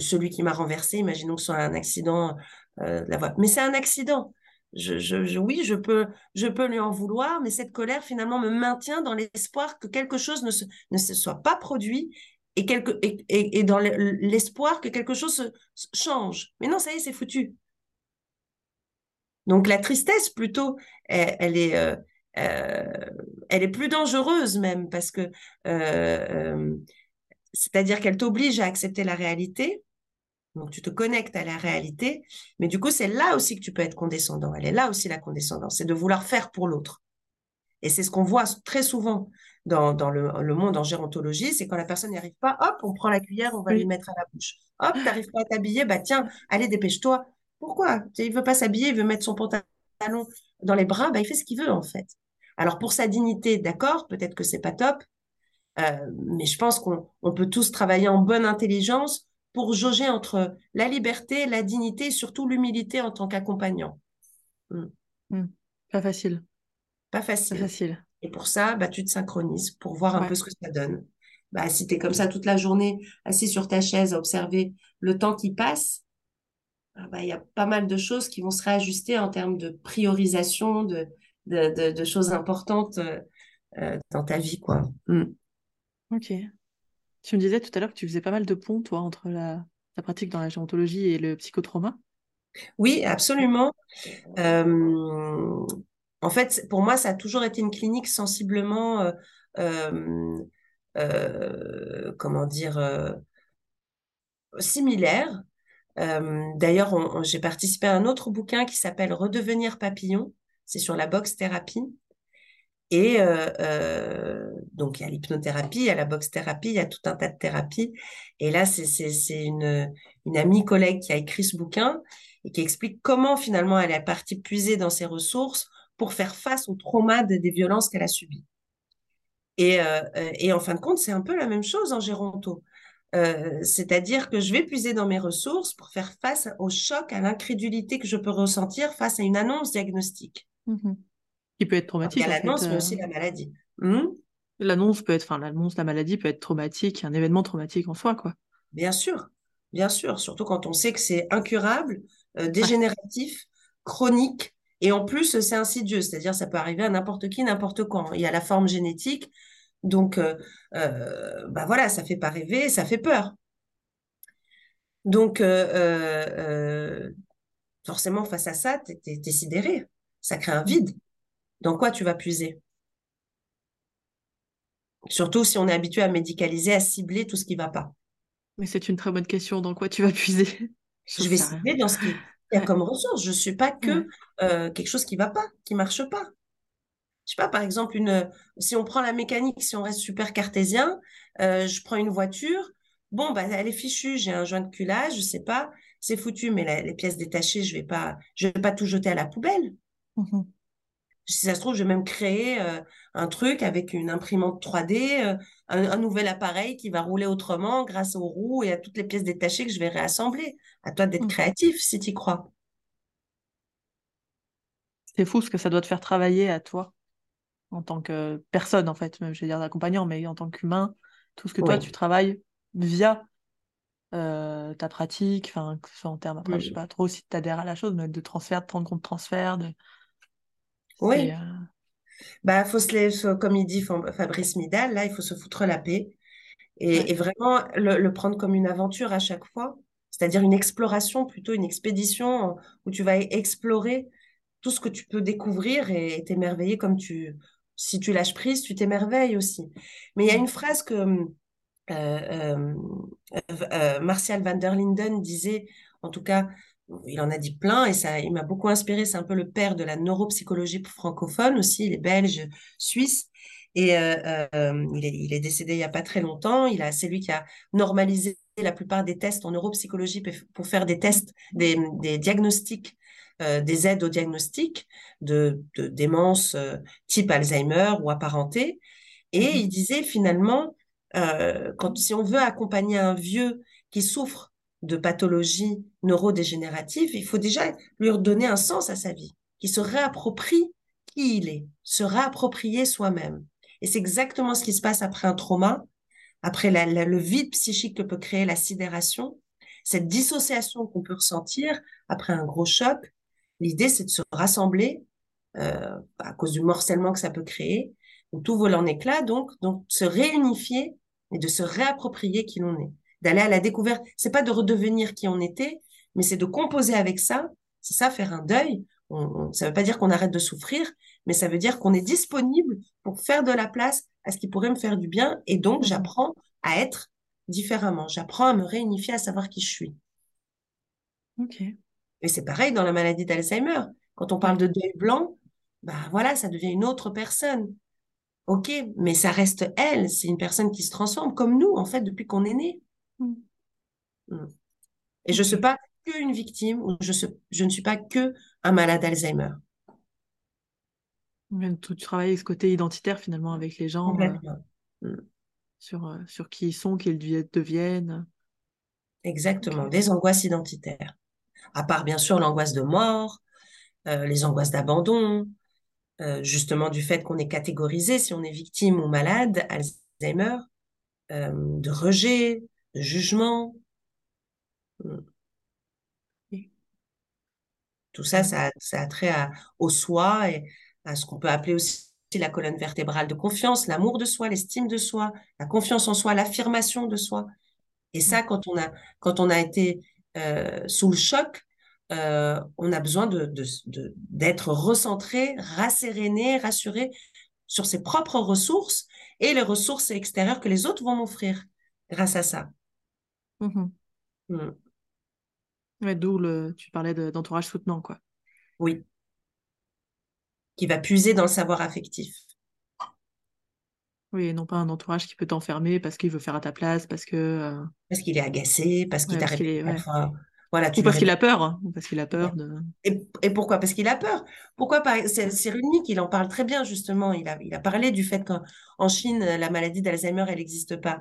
celui qui m'a renversé. Imaginons que ce soit un accident euh, de la voie. Mais c'est un accident. Je, oui, je peux, je peux lui en vouloir, mais cette colère finalement me maintient dans l'espoir que quelque chose ne se, ne se soit pas produit et, quelque, et, dans l'espoir que quelque chose se, change. Mais non, ça y est, c'est foutu. Donc la tristesse plutôt, elle, est, euh, elle est plus dangereuse même parce que euh, c'est-à-dire qu'elle t'oblige à accepter la réalité, donc, tu te connectes à la réalité. Mais du coup, c'est là aussi que tu peux être condescendant. Elle est là aussi la condescendance. C'est de vouloir faire pour l'autre. Et c'est ce qu'on voit très souvent dans, le, monde en gérontologie. C'est quand la personne n'y arrive pas, hop, on prend la cuillère, on va lui mettre à la bouche. Hop, tu n'arrives pas à t'habiller, bah tiens, allez, dépêche-toi. Pourquoi? Il veut pas s'habiller, il veut mettre son pantalon dans les bras, bah, il fait ce qu'il veut en fait. Alors pour sa dignité, d'accord, peut-être que c'est pas top, euh, mais je pense qu'on peut tous travailler en bonne intelligence pour jauger entre la liberté, la dignité et surtout l'humilité en tant qu'accompagnant. Hmm. Hmm. Pas facile. Pas facile. Pas facile. Et pour ça, bah, tu te synchronises pour voir un peu ce que ça donne. Bah, si tu es comme ça toute la journée, assis sur ta chaise à observer le temps qui passe, ah bah, il y a pas mal de choses qui vont se réajuster en termes de priorisation, de, de, choses importantes euh, euh, dans ta vie. Quoi. Hmm. Ok. Tu me disais tout à l'heure que tu faisais pas mal de ponts, toi, entre la, ta pratique dans la gérontologie et le psychotrauma. Oui, absolument. Euh, en fait, pour moi, ça a toujours été une clinique sensiblement, comment dire, similaire. D'ailleurs, j'ai participé à un autre bouquin qui s'appelle Redevenir papillon. C'est sur la boxe thérapie. Et euh, euh, donc, il y a l'hypnothérapie, il y a la boxe-thérapie, il y a tout un tas de thérapies. Et là, c'est une, amie collègue qui a écrit ce bouquin et qui explique comment finalement elle est partie puiser dans ses ressources pour faire face au trauma des violences qu'elle a subies. Et, euh, et en fin de compte, c'est un peu la même chose en géronto. Euh, c'est-à-dire que je vais puiser dans mes ressources pour faire face au choc, à l'incrédulité que je peux ressentir face à une annonce diagnostique. Mhm. Qui peut être traumatique. Il y a l'annonce, mais aussi euh. la maladie. Hmm? L'annonce peut être, enfin, l'annonce, la maladie peut être traumatique, un événement traumatique en soi, quoi. Bien sûr, bien sûr, surtout quand on sait que c'est incurable, euh, dégénératif, chronique, et en plus c'est insidieux, c'est-à-dire ça peut arriver à n'importe qui, n'importe quand. Il y a la forme génétique, donc euh, euh, bah voilà, ça fait pas rêver, ça fait peur. Donc forcément face à ça, tu es, sidéré, ça crée un vide. Dans quoi tu vas puiser? Surtout si on est habitué à médicaliser, à cibler tout ce qui ne va pas. Mais c'est une très bonne question. Dans quoi tu vas puiser? Je, vais cibler dans ce qui y a comme ressource. Je ne suis pas que euh, quelque chose qui ne va pas, qui ne marche pas. Je sais pas, par exemple, une, si on prend la mécanique, si on reste super cartésien, euh, je prends une voiture, bon, bah, elle est fichue, j'ai un joint de culage, je sais pas, c'est foutu, mais les pièces détachées, je vais pas, je vais pas tout jeter à la poubelle. Mmh si ça se trouve, je vais même créer euh, un truc avec une imprimante 3D, euh, un, nouvel appareil qui va rouler autrement grâce aux roues et à toutes les pièces détachées que je vais réassembler. À toi d'être mmh. créatif si tu y crois. C'est fou ce que ça doit te faire travailler à toi, en tant que personne, en fait, même je vais dire d'accompagnant, mais en tant qu'humain, tout ce que toi tu travailles via euh, ta pratique, enfin, que ce soit en termes, après, je sais mmh. pas trop si tu adhères à la chose, mais de transfert, de prendre compte de transfert, de oui. Euh, bah, faut se comme il dit Fabrice Midal, là, il faut se foutre la paix et, vraiment le, prendre comme une aventure à chaque fois, c'est-à-dire une exploration, plutôt une expédition où tu vas explorer tout ce que tu peux découvrir et t'émerveiller comme tu, si tu lâches prise, tu t'émerveilles aussi. Mais il y a une phrase que euh, euh, Martial van der Linden disait, en tout cas, il en a dit plein et ça, il m'a beaucoup inspiré. C'est un peu le père de la neuropsychologie francophone aussi. Il est belge, suisse. Et euh, euh, il, est, décédé il n'y a pas très longtemps. Il a, c'est lui qui a normalisé la plupart des tests en neuropsychologie pour faire des tests, des, diagnostics, euh, des aides au diagnostic de, démence type Alzheimer ou apparenté. Et mmh il disait finalement, quand, si on veut accompagner un vieux qui souffre de pathologie neurodégénérative, il faut déjà lui redonner un sens à sa vie, qui se réapproprie qui il est, se réapproprier soi-même. Et c'est exactement ce qui se passe après un trauma, après le vide psychique que peut créer la sidération, cette dissociation qu'on peut ressentir après un gros choc. L'idée, c'est de se rassembler euh, à cause du morcellement que ça peut créer, où tout vole en éclats, donc, donc se réunifier et de se réapproprier qui l'on est d'aller à la découverte. C'est pas de redevenir qui on était, mais c'est de composer avec ça. C'est ça, faire un deuil. On, ça veut pas dire qu'on arrête de souffrir, mais ça veut dire qu'on est disponible pour faire de la place à ce qui pourrait me faire du bien. Et donc, mmh j'apprends à être différemment. J'apprends à me réunifier, à savoir qui je suis. Ok. Et c'est pareil dans la maladie d'Alzheimer. Quand on parle de deuil blanc, bah voilà, ça devient une autre personne. Ok, mais ça reste elle. C'est une personne qui se transforme comme nous, en fait, depuis qu'on est né. Mm. Mm. Et je ne suis pas qu'une victime, ou je, je ne suis pas que un malade d'Alzheimer. Tu travailles ce côté identitaire finalement avec les gens euh, mm. sur, euh, sur qui ils sont, qui ils deviennent. Exactement, des angoisses identitaires. À part bien sûr l'angoisse de mort, euh, les angoisses d'abandon, justement du fait qu'on est catégorisé si on est victime ou malade, Alzheimer, de rejet, jugement. Tout ça, ça, a trait au soi et à ce qu'on peut appeler aussi la colonne vertébrale de confiance, l'amour de soi, l'estime de soi, la confiance en soi, l'affirmation de soi. Et ça, quand on a, quand on a été euh, sous le choc, euh, on a besoin de, d'être recentré, rasséréné, rassuré sur ses propres ressources et les ressources extérieures que les autres vont m'offrir grâce à ça. Mmh mmh. D'où le, tu parlais d'entourage soutenant, quoi. Oui. Qui va puiser dans le savoir affectif. Oui, et non pas un entourage qui peut t'enfermer parce qu'il veut faire à ta place, parce que. Euh, parce qu'il est agacé, parce qu'il t'arrête. voilà, ou parce qu'il a peur, hein, parce qu'il a peur de. Et, pourquoi? Parce qu'il a peur. Pourquoi C'est Cyrulnik, il en parle très bien justement. Il a, il a parlé du fait qu'en Chine, la maladie d'Alzheimer, elle n'existe pas.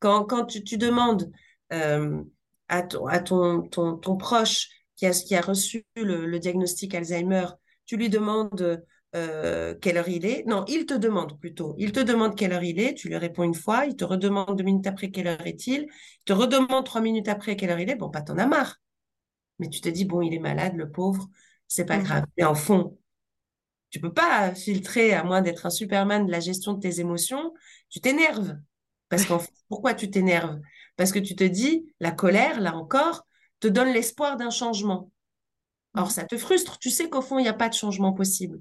Quand, quand tu, tu demandes euh, à, ton, à ton, ton, ton, proche qui a, qui a reçu le, le diagnostic Alzheimer, tu lui demandes euh, quelle heure il est? Non, il te demande plutôt. Il te demande quelle heure il est. Tu lui réponds une fois. Il te redemande deux minutes après quelle heure est-il. Il te redemande trois minutes après quelle heure il est. Bon, pas t'en as marre. Mais tu te dis, bon, il est malade, le pauvre. C'est pas mmh. grave. Mais en fond, tu peux pas filtrer, à moins d'être un superman de la gestion de tes émotions. Tu t'énerves. Parce qu'en fait, pourquoi tu t'énerves? Parce que tu te dis, la colère, là encore, te donne l'espoir d'un changement. Or, ça te frustre. Tu sais qu'au fond, il n'y a pas de changement possible.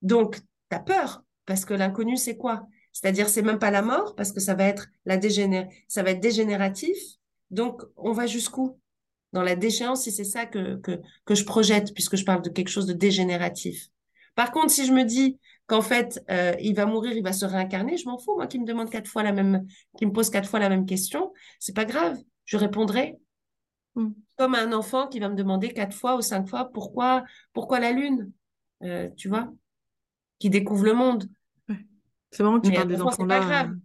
Donc, tu as peur, parce que l'inconnu, c'est quoi? C'est-à-dire, c'est même pas la mort, parce que ça va être la ça va être dégénératif. Donc, on va jusqu'où? Dans la déchéance, si c'est ça que, que, que je projette, puisque je parle de quelque chose de dégénératif. Par contre, si je me dis qu'en fait, euh, il va mourir, il va se réincarner, je m'en fous, moi, qui me demande quatre fois la même, qui me pose quatre fois la même question, c'est pas grave, je répondrai. Hmm. Comme un enfant qui va me demander quatre fois ou cinq fois pourquoi, pourquoi la lune, euh, tu vois qui découvre le monde. C'est vraiment que tu parles des enfants là. Pas grave. Euh.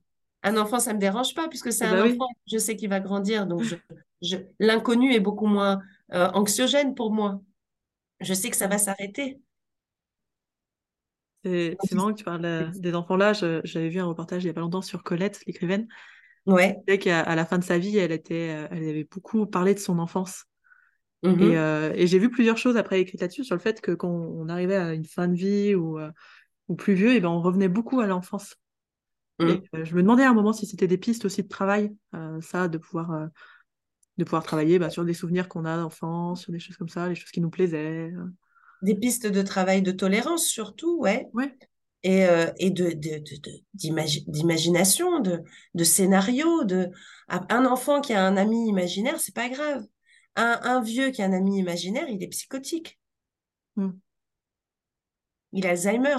Un enfant, ça me dérange pas puisque c'est eh un bah enfant. Je sais qu'il va grandir, donc je, l'inconnu est beaucoup moins euh, anxiogène pour moi. Je sais que ça va s'arrêter. C'est marrant que tu parles des enfants là. J'avais vu un reportage il y a pas longtemps sur Colette, l'écrivaine. Ouais. qu'à à la fin de sa vie, elle était, euh, elle avait beaucoup parlé de son enfance. Mmh et, et j'ai vu plusieurs choses après écrites là-dessus sur le fait que quand on arrivait à une fin de vie ou ou plus vieux, et ben on revenait beaucoup à l'enfance. Mmh. Euh, je me demandais à un moment si c'était des pistes aussi de travail, euh, ça, de pouvoir, euh, de pouvoir travailler bah, sur des souvenirs qu'on a d'enfance, sur des choses comme ça, les choses qui nous plaisaient. Des pistes de travail de tolérance surtout, ouais. Ouais. Et, et de, d'imagination, de, de, scénario. De... Un enfant qui a un ami imaginaire, c'est pas grave. Un, un, vieux qui a un ami imaginaire, il est psychotique. Mmh. Il a Alzheimer.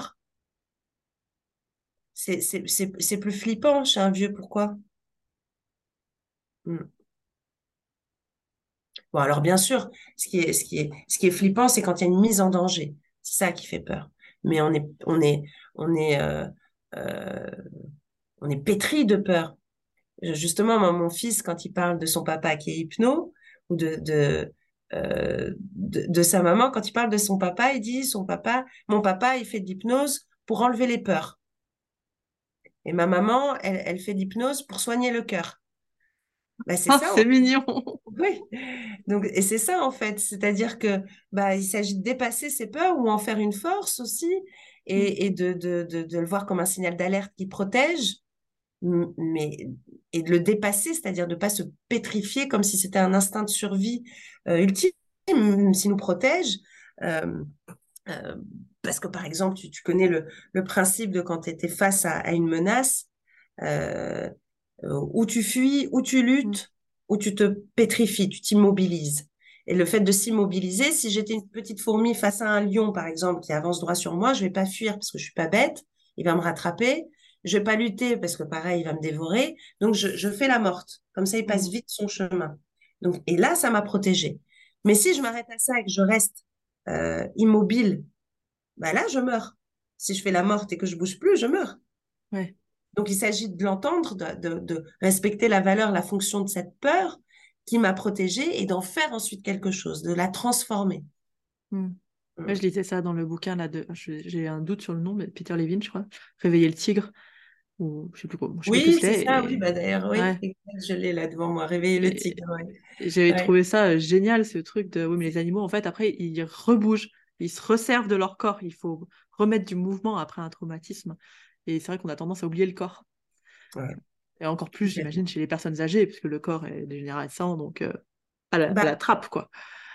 C'est plus flippant chez un vieux, pourquoi? Hmm. Bon, alors bien sûr, ce qui est, flippant, c'est quand il y a une mise en danger. C'est ça qui fait peur. Mais on est, on est, on est, euh, euh, pétri de peur. Justement, mon fils, quand il parle de son papa qui est hypno, ou de, de, euh, de, de, sa maman, quand il parle de son papa, il dit son papa, mon papa, il fait de l'hypnose pour enlever les peurs. Et ma maman, elle, fait d'hypnose pour soigner le cœur. Bah, c'est ah, ça. C'est mignon. Oui. Donc, et c'est ça en fait. C'est-à-dire que bah, il s'agit de dépasser ses peurs ou en faire une force aussi et, mm. de, de, le voir comme un signal d'alerte qui protège, mais et de le dépasser, c'est-à-dire de ne pas se pétrifier comme si c'était un instinct de survie euh, ultime, s'il nous protège. Euh, euh, parce que par exemple, tu, connais le, principe de quand tu étais face à, une menace, euh, où tu fuis, où tu luttes, mm. où tu te pétrifies, tu t'immobilises. Et le fait de s'immobiliser, si j'étais une petite fourmi face à un lion, par exemple, qui avance droit sur moi, je vais pas fuir parce que je suis pas bête, il va me rattraper. Je vais pas lutter parce que pareil, il va me dévorer. Donc je, fais la morte. Comme ça, il passe mm. vite son chemin. Donc et là, ça m'a protégée. Mais si je m'arrête à ça et que je reste euh, immobile bah là, je meurs. Si je fais la morte et que je bouge plus, je meurs. Ouais. Donc, il s'agit de l'entendre, de, de, respecter la valeur, la fonction de cette peur qui m'a protégée et d'en faire ensuite quelque chose, de la transformer. Hmm. Hmm. je lisais ça dans le bouquin là de, j'ai un doute sur le nom, mais Peter Levin, je crois, Réveiller le tigre. Ou je sais plus quoi. oui, c'est ça, oui, bah d'ailleurs, oui, je l'ai là devant moi, Réveiller le tigre. J'avais trouvé ça euh, génial, ce truc de, oui, mais les animaux, en fait, après, ils rebougent ils se resservent de leur corps. Il faut remettre du mouvement après un traumatisme. Et c'est vrai qu'on a tendance à oublier le corps. Et encore plus, j'imagine, chez les personnes âgées, puisque le corps est dégénérescent, donc euh, à, la, bah, trappe, quoi.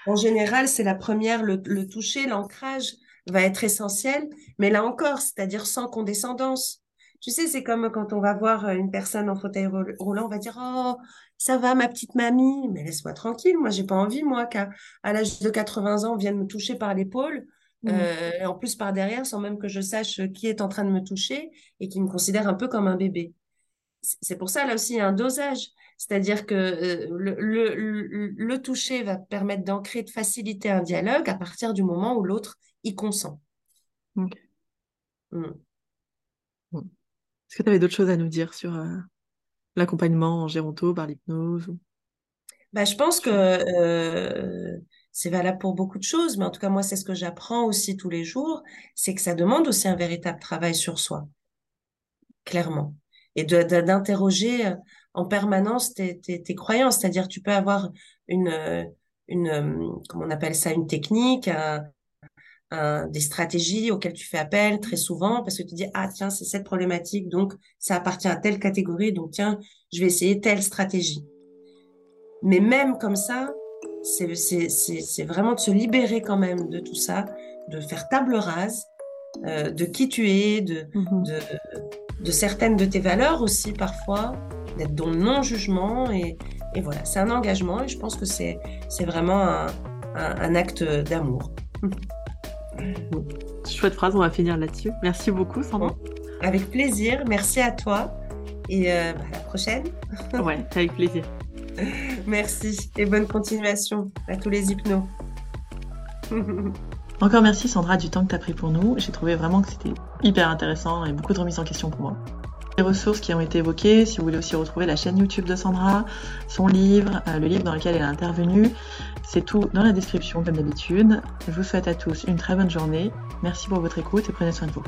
En général, c'est la première, le, toucher, l'ancrage va être essentiel, mais là encore, c'est-à-dire sans condescendance. Tu sais, c'est comme quand on va voir une personne en fauteuil roulant, on va dire Oh, ça va, ma petite mamie, mais laisse-moi tranquille. Moi, j'ai pas envie, moi, qu'à à, l'âge de 80 ans, on vienne me toucher par l'épaule, mmh. euh, en plus par derrière, sans même que je sache qui est en train de me toucher et qui me considère un peu comme un bébé. C'est pour ça, là aussi, il y a un dosage. C'est-à-dire que euh, le, le, le, toucher va permettre d'ancrer, de faciliter un dialogue à partir du moment où l'autre y consent. Mmh. Est-ce que tu avais d'autres choses à nous dire sur, euh, l'accompagnement en géronto par l'hypnose bah, Je pense que euh, c'est valable pour beaucoup de choses, mais en tout cas, moi, c'est ce que j'apprends aussi tous les jours, c'est que ça demande aussi un véritable travail sur soi, clairement. Et d'interroger euh, en permanence tes, croyances, c'est-à-dire tu peux avoir une, euh, une, comment on appelle ça, une technique, des stratégies auxquelles tu fais appel très souvent parce que tu dis ah tiens c'est cette problématique donc ça appartient à telle catégorie donc tiens je vais essayer telle stratégie mais même comme ça c'est vraiment de se libérer quand même de tout ça de faire table rase euh, de qui tu es de, mmh de de certaines de tes valeurs aussi parfois d'être dans le non jugement et, et voilà c'est un engagement et je pense que c'est c'est vraiment un, un, un acte d'amour Chouette phrase, on va finir là-dessus. Merci beaucoup, Sandra. Avec plaisir, merci à toi et euh, bah, à la prochaine. ouais, avec plaisir. merci et bonne continuation à tous les hypnos. Encore merci Sandra du temps que tu as pris pour nous. J'ai trouvé vraiment que c'était hyper intéressant et beaucoup de remises en question pour moi les ressources qui ont été évoquées, si vous voulez aussi retrouver la chaîne YouTube de Sandra, son livre, euh, le livre dans lequel elle est intervenue, c'est tout dans la description comme d'habitude. Je vous souhaite à tous une très bonne journée. Merci pour votre écoute et prenez soin de vous.